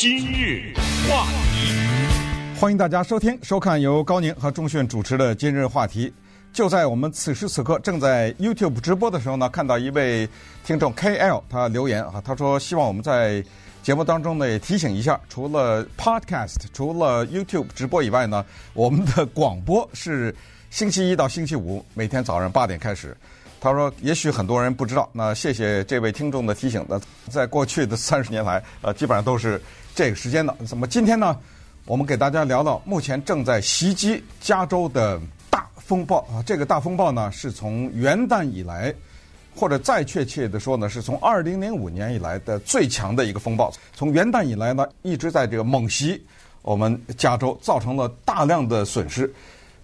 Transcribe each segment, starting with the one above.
今日话题，欢迎大家收听、收看由高宁和钟迅主持的《今日话题》。就在我们此时此刻正在 YouTube 直播的时候呢，看到一位听众 KL 他留言啊，他说希望我们在节目当中呢也提醒一下，除了 Podcast、除了 YouTube 直播以外呢，我们的广播是星期一到星期五每天早上八点开始。他说：“也许很多人不知道，那谢谢这位听众的提醒。那在过去的三十年来，呃，基本上都是这个时间的。怎么今天呢，我们给大家聊到目前正在袭击加州的大风暴啊。这个大风暴呢，是从元旦以来，或者再确切的说呢，是从二零零五年以来的最强的一个风暴。从元旦以来呢，一直在这个猛袭我们加州，造成了大量的损失。”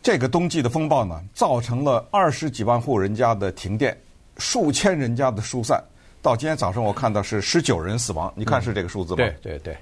这个冬季的风暴呢，造成了二十几万户人家的停电，数千人家的疏散。到今天早上，我看到是十九人死亡。你看是这个数字吗？对对对。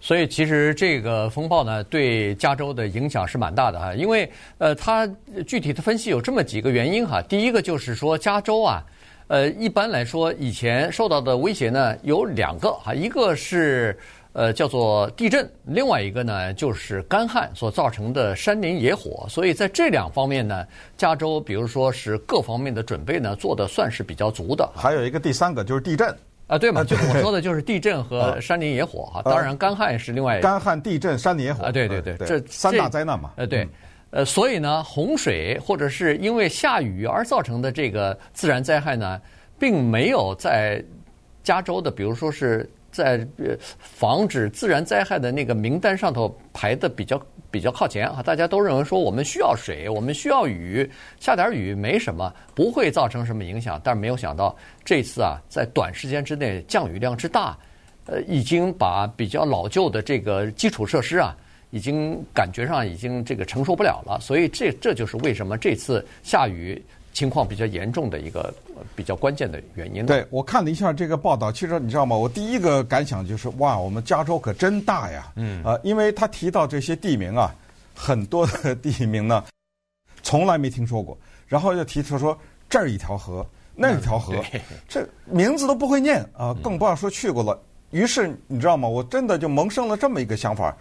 所以其实这个风暴呢，对加州的影响是蛮大的哈。因为呃，它具体的分析有这么几个原因哈。第一个就是说，加州啊，呃，一般来说以前受到的威胁呢有两个哈，一个是。呃，叫做地震，另外一个呢就是干旱所造成的山林野火，所以在这两方面呢，加州比如说是各方面的准备呢做的算是比较足的。还有一个第三个就是地震啊，对嘛？就我说的就是地震和山林野火哈，当然干旱是另外。干旱、地震、山林野火啊，对对对，这三大灾难嘛。呃，对，呃，所以呢，洪水或者是因为下雨而造成的这个自然灾害呢，并没有在加州的，比如说是。在呃防止自然灾害的那个名单上头排的比较比较靠前啊，大家都认为说我们需要水，我们需要雨，下点雨没什么，不会造成什么影响。但是没有想到这次啊，在短时间之内降雨量之大，呃，已经把比较老旧的这个基础设施啊，已经感觉上已经这个承受不了了。所以这这就是为什么这次下雨。情况比较严重的一个比较关键的原因。对，我看了一下这个报道，其实你知道吗？我第一个感想就是哇，我们加州可真大呀！嗯，呃，因为他提到这些地名啊，很多的地名呢，从来没听说过。然后又提出说这儿一条河，那儿一条河，这名字都不会念啊，更不要说去过了。于是你知道吗？我真的就萌生了这么一个想法。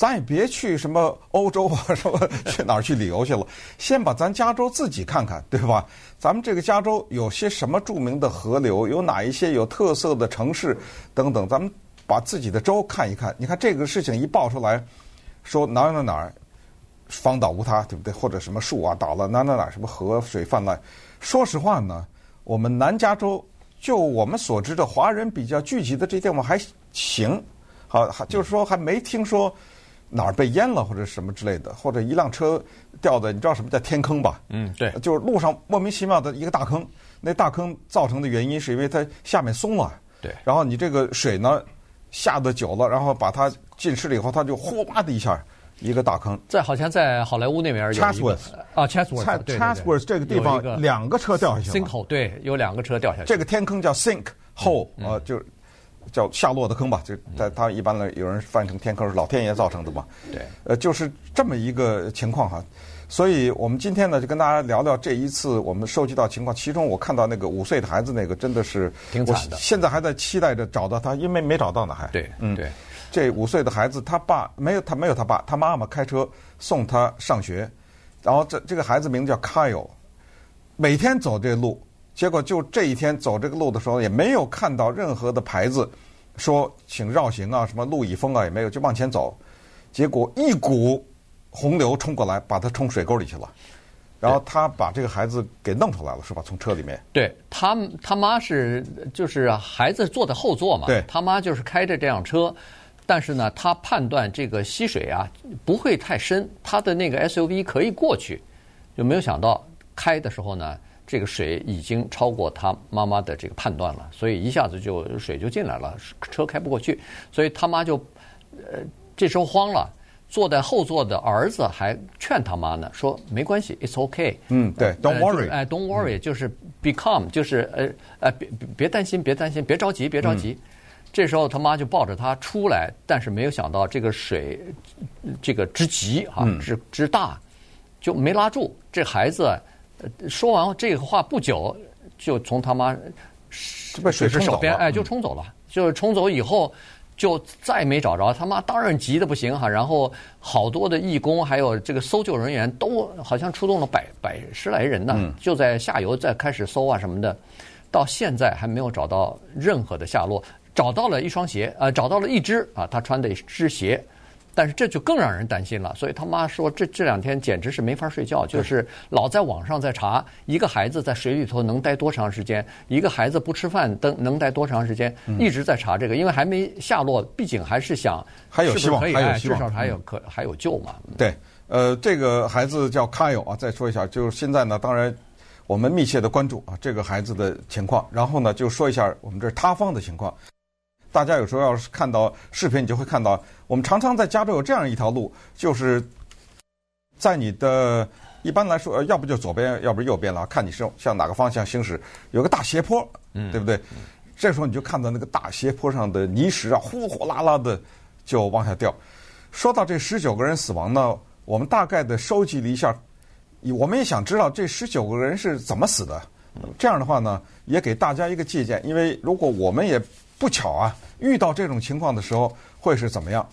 咱也别去什么欧洲啊，什么 去哪儿去旅游去了？先把咱加州自己看看，对吧？咱们这个加州有些什么著名的河流？有哪一些有特色的城市等等？咱们把自己的州看一看。你看这个事情一爆出来，说哪儿哪儿哪儿房倒屋塌，对不对？或者什么树啊倒了，哪哪哪什么河水泛滥？说实话呢，我们南加州就我们所知的华人比较聚集的这地方还行，好，就是说还没听说。哪儿被淹了或者什么之类的，或者一辆车掉的，你知道什么叫天坑吧？嗯，对，就是路上莫名其妙的一个大坑，那大坑造成的原因是因为它下面松了。对，然后你这个水呢下得久了，然后把它浸湿了以后，它就呼啦的一下一个大坑。在好像在好莱坞那边有一个 Chatsworth 啊，Chatsworth，Chatsworth 这个地方两个车掉下去了。Sinkhole 对，有两个车掉下去。这个天坑叫 Sink Hole 啊，就。叫下落的坑吧，就在他一般的有人翻成天坑，是老天爷造成的嘛？对，呃，就是这么一个情况哈。所以我们今天呢，就跟大家聊聊这一次我们收集到情况。其中我看到那个五岁的孩子，那个真的是挺惨的。现在还在期待着找到他，因为没找到呢，还对，嗯，对。这五岁的孩子，他爸没有，他没有他爸，他妈妈开车送他上学，然后这这个孩子名字叫 Kyle，每天走这路。结果就这一天走这个路的时候，也没有看到任何的牌子，说请绕行啊，什么路已封啊，也没有，就往前走。结果一股洪流冲过来，把他冲水沟里去了。然后他把这个孩子给弄出来了，是吧？从车里面。对他，他妈是就是孩子坐在后座嘛，对，他妈就是开着这辆车，但是呢，他判断这个溪水啊不会太深，他的那个 SUV 可以过去，就没有想到开的时候呢。这个水已经超过他妈妈的这个判断了，所以一下子就水就进来了，车开不过去，所以他妈就呃这时候慌了，坐在后座的儿子还劝他妈呢，说没关系，it's okay。嗯，对，don't worry，哎，don't worry，就是 be calm，就是呃呃别别担心，别担心，别着急，别着急。这时候他妈就抱着他出来，但是没有想到这个水这个之急啊，之之大，就没拉住这孩子。说完这个话不久，就从他妈被水手边哎就冲走了，就是冲走以后，就再没找着。他妈当然急的不行哈，然后好多的义工还有这个搜救人员都好像出动了百百十来人呢，就在下游再开始搜啊什么的，到现在还没有找到任何的下落。找到了一双鞋，呃，找到了一只啊，他穿的一只鞋。但是这就更让人担心了，所以他妈说这这两天简直是没法睡觉，就是老在网上在查一个孩子在水里头能待多长时间，一个孩子不吃饭能能待多长时间，一直在查这个，因为还没下落，毕竟还是想还有希望，还有希望，至少还有可还有救嘛。对，呃，这个孩子叫 Kyle 啊，再说一下，就是现在呢，当然我们密切的关注啊这个孩子的情况，然后呢就说一下我们这塌方的情况。大家有时候要是看到视频，你就会看到，我们常常在加州有这样一条路，就是在你的一般来说，要不就左边，要不右边了，看你是向哪个方向行驶，有个大斜坡，对不对？这时候你就看到那个大斜坡上的泥石啊，呼呼啦啦的就往下掉。说到这十九个人死亡呢，我们大概的收集了一下，我们也想知道这十九个人是怎么死的。这样的话呢，也给大家一个借鉴，因为如果我们也不巧啊，遇到这种情况的时候会是怎么样？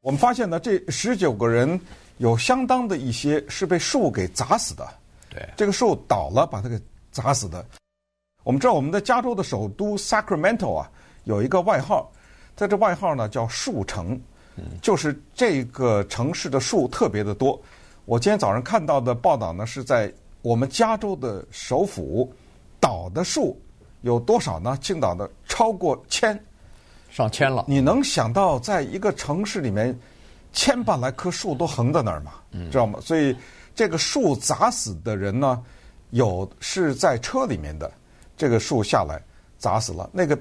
我们发现呢，这十九个人有相当的一些是被树给砸死的。对，这个树倒了，把它给砸死的。我们知道，我们的加州的首都 Sacramento 啊，有一个外号，在这外号呢叫“树城”，就是这个城市的树特别的多。我今天早上看到的报道呢，是在我们加州的首府倒的树。有多少呢？青岛的超过千，上千了。你能想到，在一个城市里面，千把来棵树都横在那儿吗？嗯，知道吗？所以这个树砸死的人呢，有是在车里面的，这个树下来砸死了。那个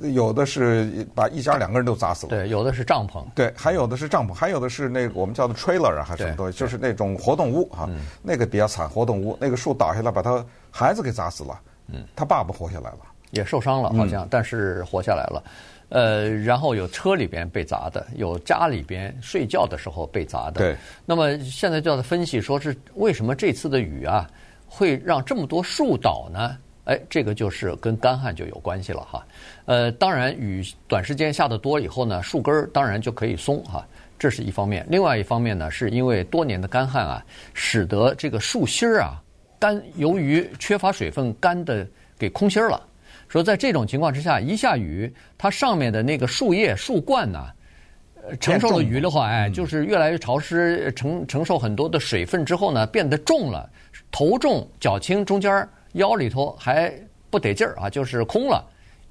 有的是把一家两个人都砸死了。对，有的是帐篷。对，还有的是帐篷，还有的是那个我们叫做 trailer 啊，还是什么东西？就是那种活动屋啊。那个比较惨，活动屋那个树倒下来，把他孩子给砸死了。嗯，他爸爸活下来了，也受伤了，好像，嗯、但是活下来了。呃，然后有车里边被砸的，有家里边睡觉的时候被砸的。对。那么现在就要分析，说是为什么这次的雨啊会让这么多树倒呢？哎，这个就是跟干旱就有关系了哈。呃，当然雨短时间下的多以后呢，树根儿当然就可以松哈，这是一方面。另外一方面呢，是因为多年的干旱啊，使得这个树心儿啊。干由于缺乏水分，干的给空心儿了。说在这种情况之下，一下雨，它上面的那个树叶、树冠呢，承受了雨的话，哎，就是越来越潮湿，承承受很多的水分之后呢，变得重了，头重脚轻，中间腰里头还不得劲儿啊，就是空了。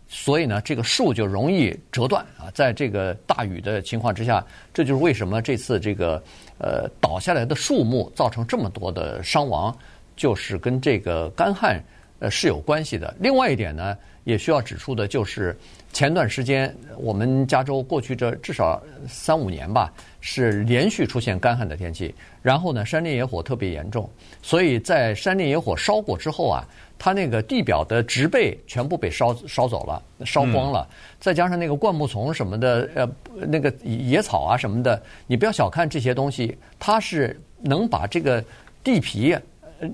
所以呢，这个树就容易折断啊。在这个大雨的情况之下，这就是为什么这次这个呃倒下来的树木造成这么多的伤亡。就是跟这个干旱呃是有关系的。另外一点呢，也需要指出的就是，前段时间我们加州过去这至少三五年吧，是连续出现干旱的天气。然后呢，山林野火特别严重，所以在山林野火烧过之后啊，它那个地表的植被全部被烧烧走了，烧光了。再加上那个灌木丛什么的，呃，那个野草啊什么的，你不要小看这些东西，它是能把这个地皮。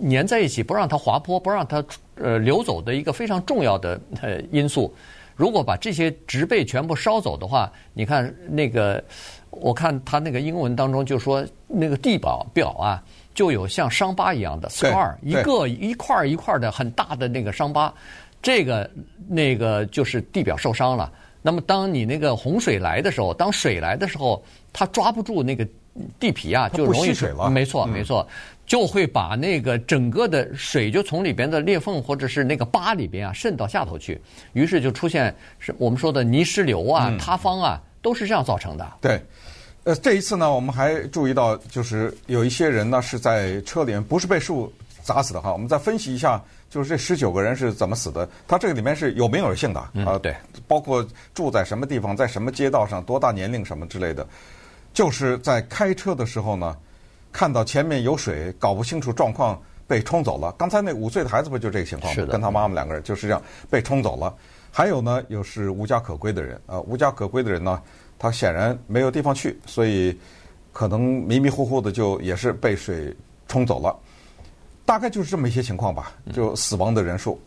粘在一起，不让它滑坡，不让它呃流走的一个非常重要的 呃因素。如果把这些植被全部烧走的话，你看那个，我看它那个英文当中就说那个地表表啊，就有像伤疤一样的 scar，一个一块一块的很大的那个伤疤，这个那个就是地表受伤了。那么当你那个洪水来的时候，当水来的时候，它抓不住那个地皮啊，就容易水了。没错，没错。就会把那个整个的水就从里边的裂缝或者是那个疤里边啊渗到下头去，于是就出现是我们说的泥石流啊、塌方啊，都是这样造成的。对，呃，这一次呢，我们还注意到，就是有一些人呢是在车里面，不是被树砸死的哈。我们再分析一下，就是这十九个人是怎么死的。他这个里面是有名有姓的啊，对，包括住在什么地方，在什么街道上，多大年龄什么之类的，就是在开车的时候呢。看到前面有水，搞不清楚状况，被冲走了。刚才那五岁的孩子不就这个情况。跟他妈妈两个人就是这样被冲走了。还有呢，又是无家可归的人啊、呃，无家可归的人呢，他显然没有地方去，所以可能迷迷糊糊的就也是被水冲走了。大概就是这么一些情况吧，就死亡的人数。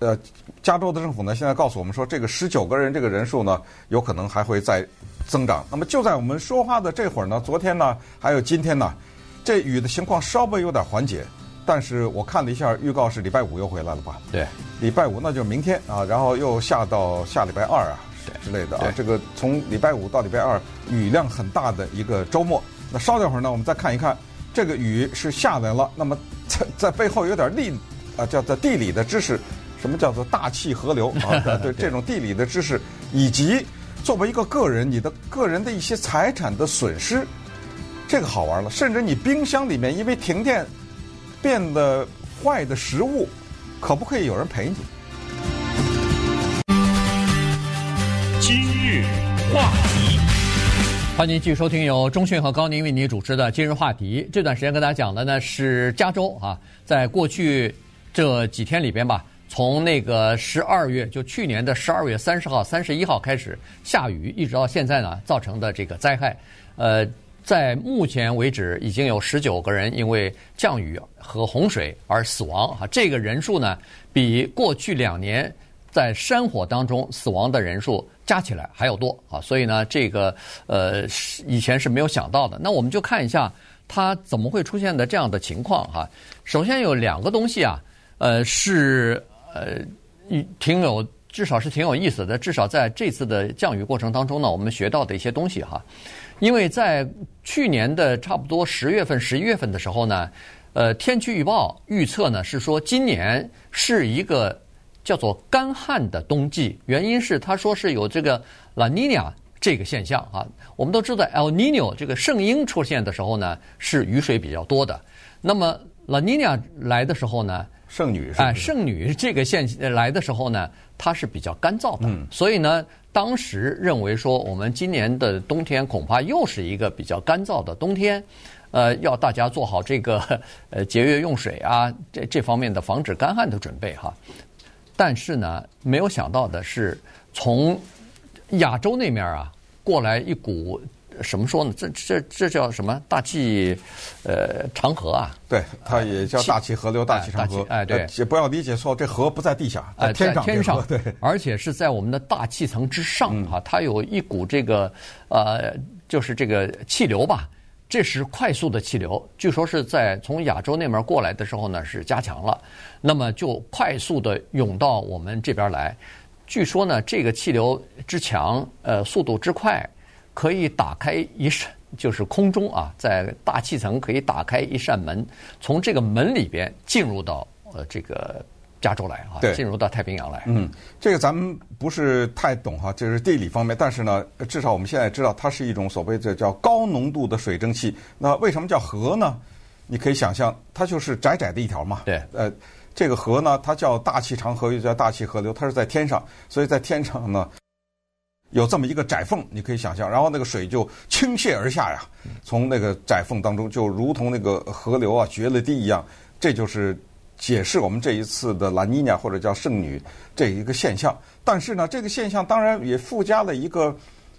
呃，加州的政府呢，现在告诉我们说，这个十九个人这个人数呢，有可能还会再增长。那么就在我们说话的这会儿呢，昨天呢，还有今天呢，这雨的情况稍微有点缓解。但是我看了一下预告，是礼拜五又回来了吧？对，礼拜五那就是明天啊，然后又下到下礼拜二啊之类的啊。这个从礼拜五到礼拜二，雨量很大的一个周末。那稍等会儿呢，我们再看一看这个雨是下来了。那么在在背后有点地啊，叫做地理的知识，什么叫做大气河流啊？对这种地理的知识，以及作为一个个人，你的个人的一些财产的损失，这个好玩了。甚至你冰箱里面因为停电。变得坏的食物，可不可以有人赔你？今日话题，欢迎您继续收听由中讯和高宁为您主持的《今日话题》。这段时间跟大家讲的呢是加州啊，在过去这几天里边吧，从那个十二月，就去年的十二月三十号、三十一号开始下雨，一直到现在呢，造成的这个灾害，呃。在目前为止，已经有十九个人因为降雨和洪水而死亡。哈，这个人数呢，比过去两年在山火当中死亡的人数加起来还要多啊！所以呢，这个呃，以前是没有想到的。那我们就看一下它怎么会出现的这样的情况哈。首先有两个东西啊，呃，是呃，挺有，至少是挺有意思的。至少在这次的降雨过程当中呢，我们学到的一些东西哈。因为在去年的差不多十月份、十一月份的时候呢，呃，天气预报预测呢是说今年是一个叫做干旱的冬季，原因是他说是有这个拉尼娜这个现象啊。我们都知道 El Nino 这个圣婴出现的时候呢是雨水比较多的，那么拉尼娜来的时候呢，圣女哎，圣女 这个现来的时候呢，它是比较干燥的，所以呢。当时认为说，我们今年的冬天恐怕又是一个比较干燥的冬天，呃，要大家做好这个 呃节约用水啊，这这方面的防止干旱的准备哈。但是呢，没有想到的是，从亚洲那面啊过来一股。什么说呢？这这这叫什么大气？呃，长河啊？对，它也叫大气河流、大气长河。哎，对，也不要理解错，这河不在地下，在天上。天上，对，而且是在我们的大气层之上哈，它有一股这个呃，就是这个气流吧，这是快速的气流。据说是在从亚洲那边过来的时候呢，是加强了，那么就快速的涌到我们这边来。据说呢，这个气流之强，呃，速度之快。可以打开一扇，就是空中啊，在大气层可以打开一扇门，从这个门里边进入到呃这个加州来啊，进入到太平洋来。嗯，这个咱们不是太懂哈，这是地理方面，但是呢，至少我们现在知道它是一种所谓的叫高浓度的水蒸气。那为什么叫河呢？你可以想象，它就是窄窄的一条嘛。对，呃，这个河呢，它叫大气长河，又叫大气河流，它是在天上，所以在天上呢。有这么一个窄缝，你可以想象，然后那个水就倾泻而下呀，从那个窄缝当中，就如同那个河流啊决了堤一样。这就是解释我们这一次的拉尼娜或者叫圣女这一个现象。但是呢，这个现象当然也附加了一个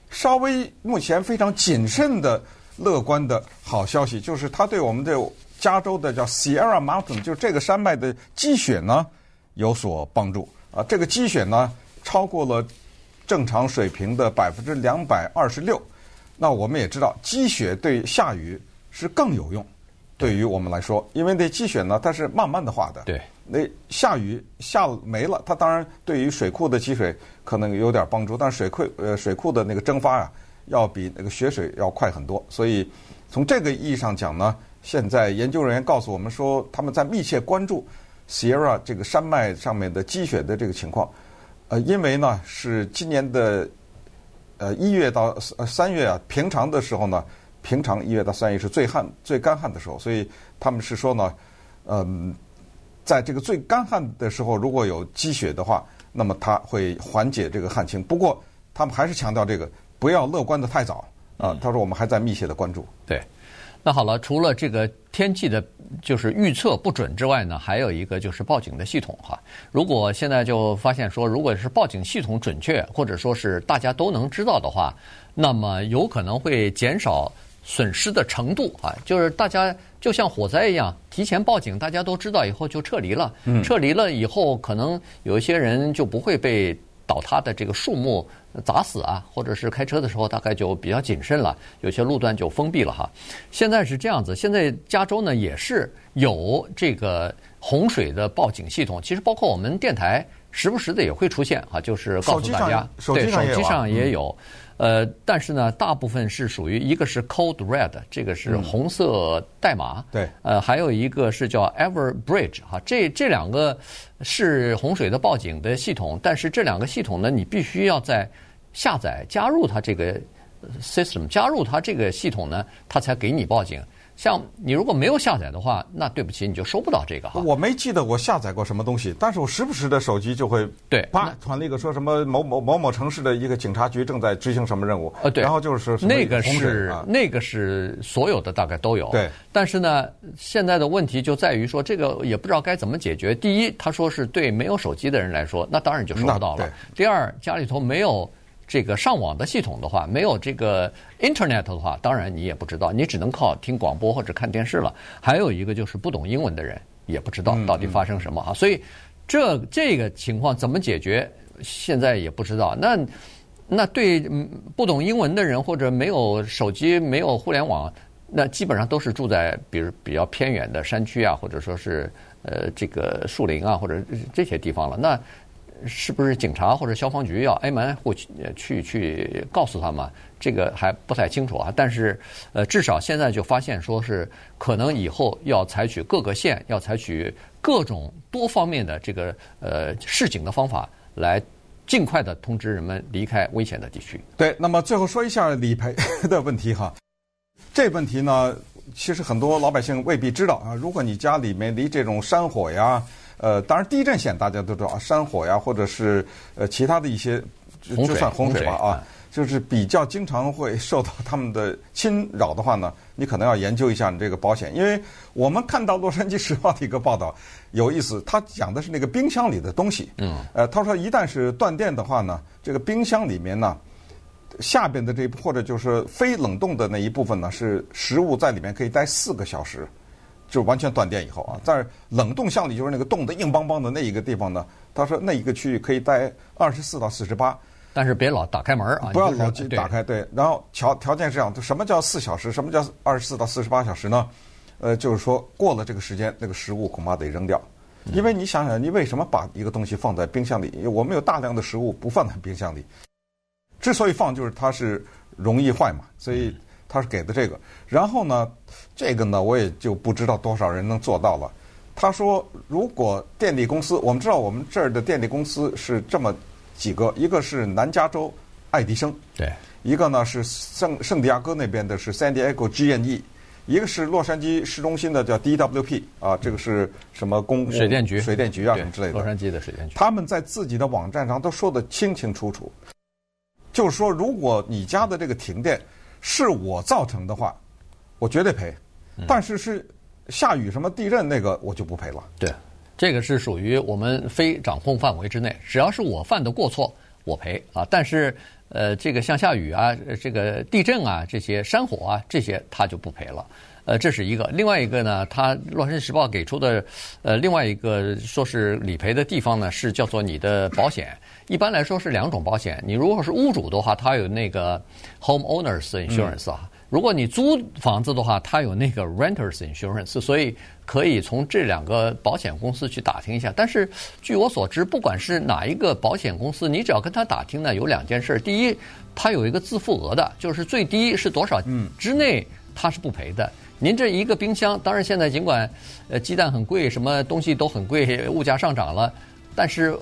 稍微目前非常谨慎的乐观的好消息，就是它对我们的加州的叫 Sierra Mountain，就是这个山脉的积雪呢有所帮助啊。这个积雪呢超过了。正常水平的百分之两百二十六，那我们也知道积雪对下雨是更有用，对于我们来说，因为那积雪呢它是慢慢的化的，对，那下雨下没了，它当然对于水库的积水可能有点帮助，但是水库呃水库的那个蒸发啊，要比那个雪水要快很多，所以从这个意义上讲呢，现在研究人员告诉我们说，他们在密切关注 Sierra 这个山脉上面的积雪的这个情况。呃，因为呢是今年的呃一月到呃三月啊，平常的时候呢，平常一月到三月是最旱最干旱的时候，所以他们是说呢，嗯，在这个最干旱的时候，如果有积雪的话，那么它会缓解这个旱情。不过他们还是强调这个不要乐观的太早啊。他说我们还在密切的关注。对。那好了，除了这个天气的，就是预测不准之外呢，还有一个就是报警的系统哈。如果现在就发现说，如果是报警系统准确，或者说是大家都能知道的话，那么有可能会减少损失的程度啊，就是大家就像火灾一样，提前报警，大家都知道以后就撤离了。嗯，撤离了以后，可能有一些人就不会被倒塌的这个树木砸死啊，或者是开车的时候大概就比较谨慎了，有些路段就封闭了哈。现在是这样子，现在加州呢也是有这个洪水的报警系统，其实包括我们电台时不时的也会出现啊，就是告诉大家，对，手机上也有。呃，但是呢，大部分是属于一个是 Code Red，这个是红色代码。嗯、对。呃，还有一个是叫 Everbridge 哈，这这两个是洪水的报警的系统，但是这两个系统呢，你必须要在下载加入它这个 system，加入它这个系统呢，它才给你报警。像你如果没有下载的话，那对不起，你就收不到这个哈。我没记得我下载过什么东西，但是我时不时的手机就会对啪传了一个说什么某某某某城市的一个警察局正在执行什么任务，呃对，然后就是那个是那个是所有的大概都有对，但是呢，现在的问题就在于说这个也不知道该怎么解决。第一，他说是对没有手机的人来说，那当然就收不到了。第二，家里头没有。这个上网的系统的话，没有这个 Internet 的话，当然你也不知道，你只能靠听广播或者看电视了。还有一个就是不懂英文的人也不知道到底发生什么啊，所以这这个情况怎么解决，现在也不知道。那那对不懂英文的人或者没有手机、没有互联网，那基本上都是住在比如比较偏远的山区啊，或者说是呃这个树林啊或者这些地方了。那是不是警察或者消防局要挨门或去去去告诉他们？这个还不太清楚啊。但是，呃，至少现在就发现说是可能以后要采取各个县要采取各种多方面的这个呃示警的方法，来尽快的通知人们离开危险的地区。对，那么最后说一下理赔的问题哈。这问题呢，其实很多老百姓未必知道啊。如果你家里面离这种山火呀。呃，当然，地震险大家都知道啊，山火呀，或者是呃其他的一些，就算洪水吧啊，就是比较经常会受到他们的侵扰的话呢，你可能要研究一下你这个保险，因为我们看到《洛杉矶时报》的一个报道有意思，他讲的是那个冰箱里的东西，嗯，呃，他说一旦是断电的话呢，这个冰箱里面呢，下边的这或者就是非冷冻的那一部分呢，是食物在里面可以待四个小时。就是完全断电以后啊，在冷冻箱里就是那个冻得硬邦邦的那一个地方呢，他说那一个区域可以待二十四到四十八，但是别老打开门啊，不要老去打开。对，然后条条件是这样，什么叫四小时？什么叫二十四到四十八小时呢？呃，就是说过了这个时间，那个食物恐怕得扔掉，因为你想想，你为什么把一个东西放在冰箱里？我们有大量的食物不放在冰箱里，之所以放，就是它是容易坏嘛，所以。他是给的这个，然后呢，这个呢，我也就不知道多少人能做到了。他说，如果电力公司，我们知道我们这儿的电力公司是这么几个，一个是南加州爱迪生，对，一个呢是圣圣地亚哥那边的是 San Diego GNE，一个是洛杉矶市中心的叫 DWP 啊，这个是什么公水电局、水电局啊什么之类的。洛杉矶的水电局，他们在自己的网站上都说得清清楚楚，就是说，如果你家的这个停电。是我造成的话，我绝对赔。但是是下雨什么地震那个，我就不赔了。对，这个是属于我们非掌控范围之内，只要是我犯的过错，我赔啊。但是呃，这个像下雨啊，这个地震啊，这些山火啊，这些他就不赔了。呃，这是一个。另外一个呢，他《洛杉矶时报》给出的呃另外一个说是理赔的地方呢，是叫做你的保险。一般来说是两种保险。你如果是屋主的话，他有那个 homeowners insurance 啊。如果你租房子的话，他有那个 renters insurance。所以可以从这两个保险公司去打听一下。但是据我所知，不管是哪一个保险公司，你只要跟他打听呢，有两件事。第一，它有一个自付额的，就是最低是多少之内他是不赔的。您这一个冰箱，当然现在尽管呃鸡蛋很贵，什么东西都很贵，物价上涨了。但是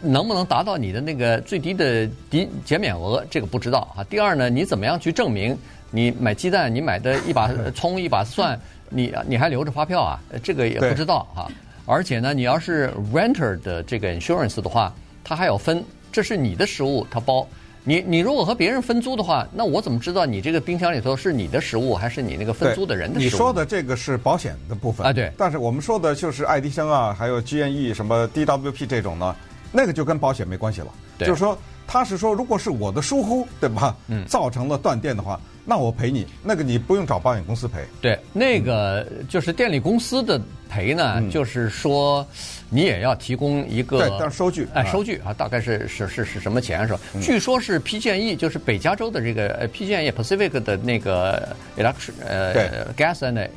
能不能达到你的那个最低的抵减免额，这个不知道啊。第二呢，你怎么样去证明你买鸡蛋，你买的一把葱一把蒜，你你还留着发票啊？这个也不知道哈。而且呢，你要是 renter 的这个 insurance 的话，它还要分，这是你的食物，它包。你你如果和别人分租的话，那我怎么知道你这个冰箱里头是你的食物还是你那个分租的人的食物？你说的这个是保险的部分啊，对。但是我们说的就是爱迪生啊，还有 GNE 什么 DWP 这种呢，那个就跟保险没关系了。对。就是说他是说，如果是我的疏忽，对吧？嗯，造成了断电的话，那我赔你，那个你不用找保险公司赔。对，那个就是电力公司的赔呢，嗯、就是说你也要提供一个对，但是收据，哎，收据啊，大概是是是是什么钱是吧？嗯、据说是 PG&E，就是北加州的这个呃 PG&E Pacific 的那个 electric 呃对 gas and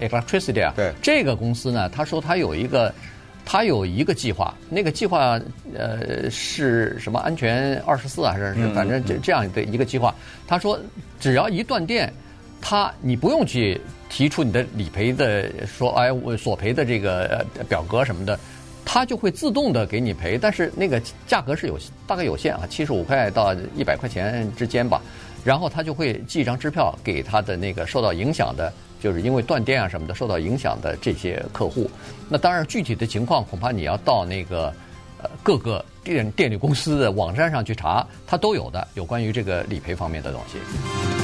electricity 啊，对，这个公司呢，他说他有一个。他有一个计划，那个计划呃是什么？安全二十四还是是反正这这样的一个计划。他说，只要一断电，他你不用去提出你的理赔的说，哎，我索赔的这个表格什么的，他就会自动的给你赔。但是那个价格是有大概有限啊，七十五块到一百块钱之间吧。然后他就会寄一张支票给他的那个受到影响的。就是因为断电啊什么的受到影响的这些客户，那当然具体的情况恐怕你要到那个呃各个电电力公司的网站上去查，它都有的，有关于这个理赔方面的东西。